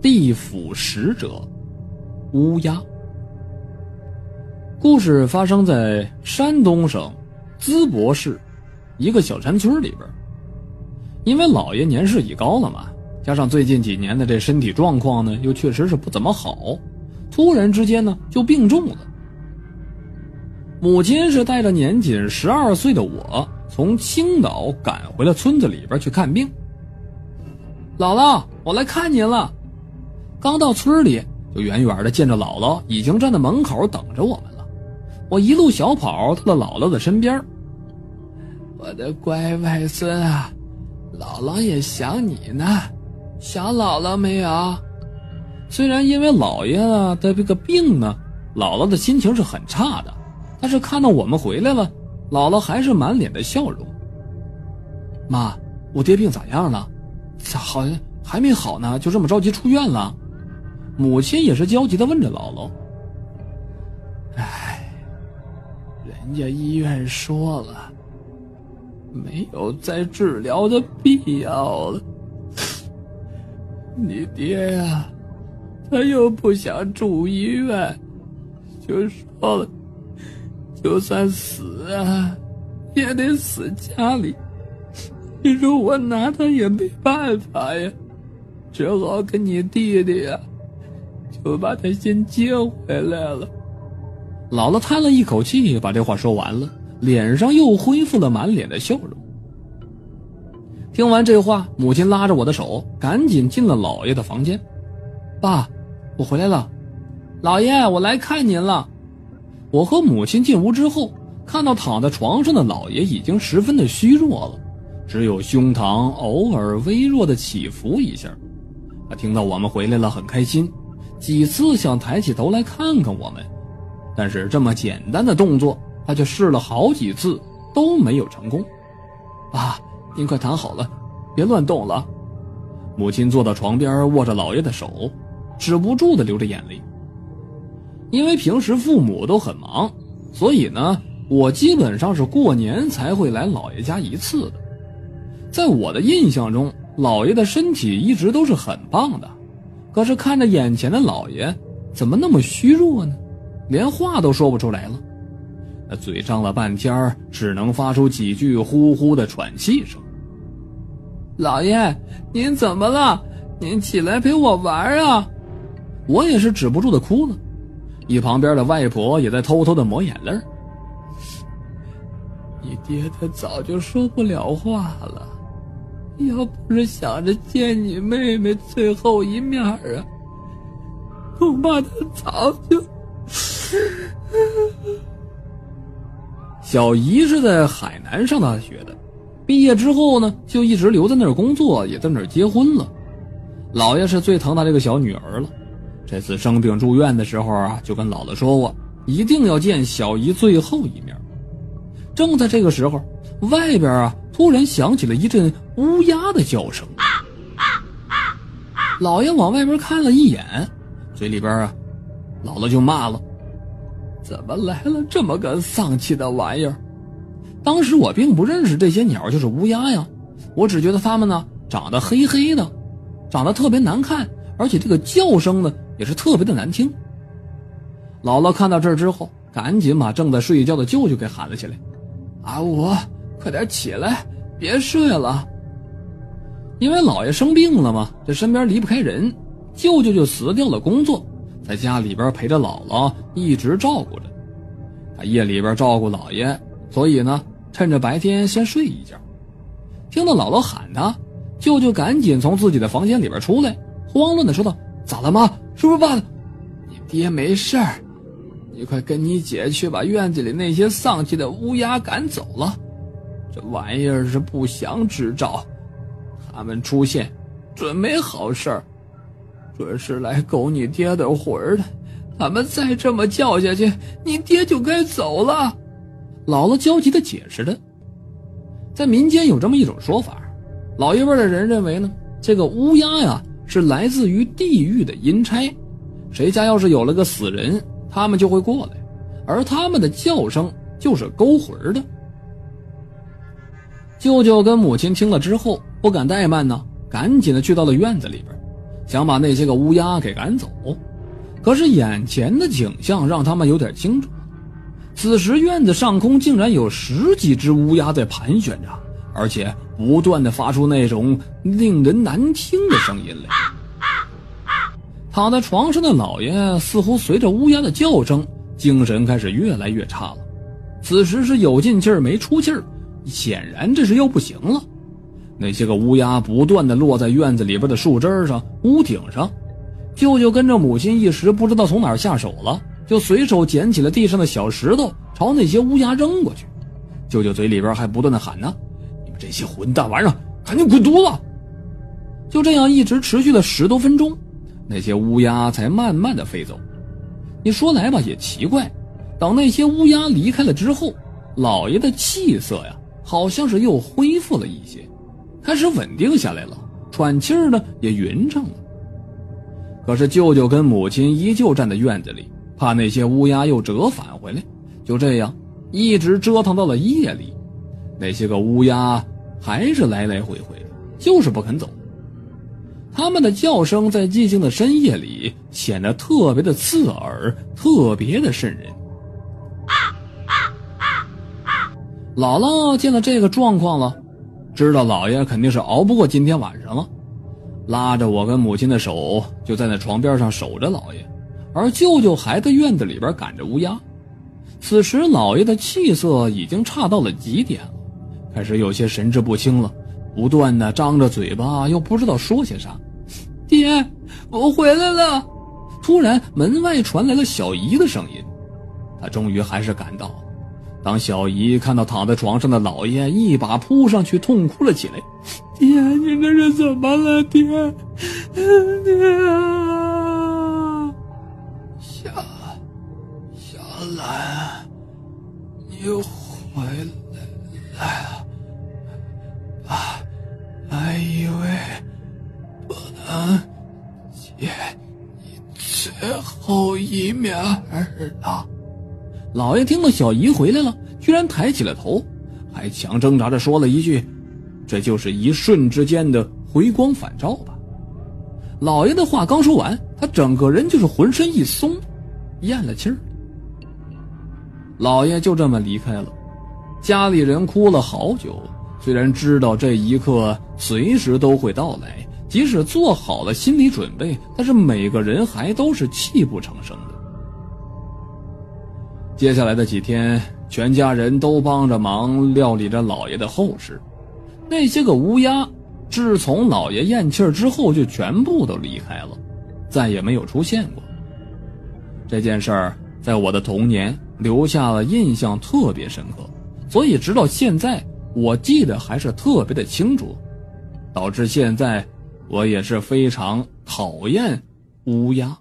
地府使者乌鸦。故事发生在山东省淄博市一个小山村里边。因为老爷年事已高了嘛，加上最近几年的这身体状况呢，又确实是不怎么好，突然之间呢就病重了。母亲是带着年仅十二岁的我从青岛赶回了村子里边去看病。姥姥，我来看您了。刚到村里，就远远的见着姥姥已经站在门口等着我们了。我一路小跑到了姥姥的身边。我的乖外孙啊，姥姥也想你呢，想姥姥没有？虽然因为姥爷的这个病呢，姥姥的心情是很差的，但是看到我们回来了，姥姥还是满脸的笑容。妈，我爹病咋样了？咋好像还没好呢？就这么着急出院了？母亲也是焦急的问着姥姥。唉，人家医院说了，没有再治疗的必要了。你爹呀，他又不想住医院，就说了，就算死啊，也得死家里。你说我拿他也没办法呀，只好跟你弟弟呀，我把他先接回来了。姥姥叹了一口气，把这话说完了，脸上又恢复了满脸的笑容。听完这话，母亲拉着我的手，赶紧进了姥爷的房间。爸，我回来了。姥爷，我来看您了。我和母亲进屋之后，看到躺在床上的姥爷已经十分的虚弱了。只有胸膛偶尔微弱的起伏一下，他听到我们回来了，很开心，几次想抬起头来看看我们，但是这么简单的动作，他却试了好几次都没有成功。啊，您快躺好了，别乱动了。母亲坐到床边，握着姥爷的手，止不住的流着眼泪。因为平时父母都很忙，所以呢，我基本上是过年才会来姥爷家一次的。在我的印象中，老爷的身体一直都是很棒的，可是看着眼前的老爷，怎么那么虚弱呢？连话都说不出来了，那嘴张了半天，只能发出几句呼呼的喘气声。老爷，您怎么了？您起来陪我玩啊！我也是止不住的哭了，一旁边的外婆也在偷偷的抹眼泪。你爹他早就说不了话了。要不是想着见你妹妹最后一面啊，恐怕他早就……小姨是在海南上大学的，毕业之后呢，就一直留在那儿工作，也在那儿结婚了。姥爷是最疼他这个小女儿了，这次生病住院的时候啊，就跟姥姥说过，一定要见小姨最后一面。正在这个时候，外边啊。突然响起了一阵乌鸦的叫声，老爷往外边看了一眼，嘴里边啊，姥姥就骂了：“怎么来了这么个丧气的玩意儿？”当时我并不认识这些鸟就是乌鸦呀，我只觉得它们呢长得黑黑的，长得特别难看，而且这个叫声呢也是特别的难听。姥姥看到这儿之后，赶紧把正在睡觉的舅舅给喊了起来：“啊，我。”快点起来，别睡了。因为姥爷生病了嘛，这身边离不开人，舅舅就辞掉了工作，在家里边陪着姥姥，一直照顾着。他夜里边照顾姥爷，所以呢，趁着白天先睡一觉。听到姥姥喊他，舅舅赶紧从自己的房间里边出来，慌乱的说道：“咋了，妈？是不是爸？你爹没事儿，你快跟你姐去把院子里那些丧气的乌鸦赶走了。”这玩意儿是不祥之兆，他们出现，准没好事儿，准是来勾你爹的魂儿的。他们再这么叫下去，你爹就该走了。姥姥焦急的解释着。在民间有这么一种说法，老一辈的人认为呢，这个乌鸦呀是来自于地狱的阴差，谁家要是有了个死人，他们就会过来，而他们的叫声就是勾魂的。舅舅跟母亲听了之后不敢怠慢呢，赶紧的去到了院子里边，想把那些个乌鸦给赶走。可是眼前的景象让他们有点惊住。此时院子上空竟然有十几只乌鸦在盘旋着，而且不断的发出那种令人难听的声音来。躺在床上的老爷似乎随着乌鸦的叫声，精神开始越来越差了。此时是有进气儿没出气儿，显然这是要不行了。那些个乌鸦不断的落在院子里边的树枝上、屋顶上。舅舅跟着母亲一时不知道从哪儿下手了。就随手捡起了地上的小石头，朝那些乌鸦扔过去。舅舅嘴里边还不断的喊呢：“你们这些混蛋玩意儿，赶紧滚犊子！”就这样一直持续了十多分钟，那些乌鸦才慢慢的飞走。你说来吧，也奇怪，等那些乌鸦离开了之后，老爷的气色呀，好像是又恢复了一些，开始稳定下来了，喘气儿呢也匀称了。可是舅舅跟母亲依旧站在院子里。怕那些乌鸦又折返回来，就这样一直折腾到了夜里。那些个乌鸦还是来来回回，就是不肯走。他们的叫声在寂静的深夜里显得特别的刺耳，特别的瘆人。姥姥见了这个状况了，知道老爷肯定是熬不过今天晚上了，拉着我跟母亲的手，就在那床边上守着老爷。而舅舅还在院子里边赶着乌鸦。此时，老爷的气色已经差到了极点了，开始有些神志不清了，不断的张着嘴巴，又不知道说些啥。爹，我回来了！突然，门外传来了小姨的声音。他终于还是赶到了。当小姨看到躺在床上的老爷，一把扑上去，痛哭了起来：“爹，你这是怎么了？爹，爹！”小，小兰，你回来了，爸，还以为不能见你最后一面儿了。老爷听到小姨回来了，居然抬起了头，还强挣扎着说了一句：“这就是一瞬之间的回光返照吧。”老爷的话刚说完，他整个人就是浑身一松，咽了气儿。老爷就这么离开了，家里人哭了好久。虽然知道这一刻随时都会到来，即使做好了心理准备，但是每个人还都是泣不成声的。接下来的几天，全家人都帮着忙料理着老爷的后事。那些个乌鸦，自从老爷咽气之后，就全部都离开了，再也没有出现过。这件事儿在我的童年。留下了印象特别深刻，所以直到现在，我记得还是特别的清楚，导致现在我也是非常讨厌乌鸦。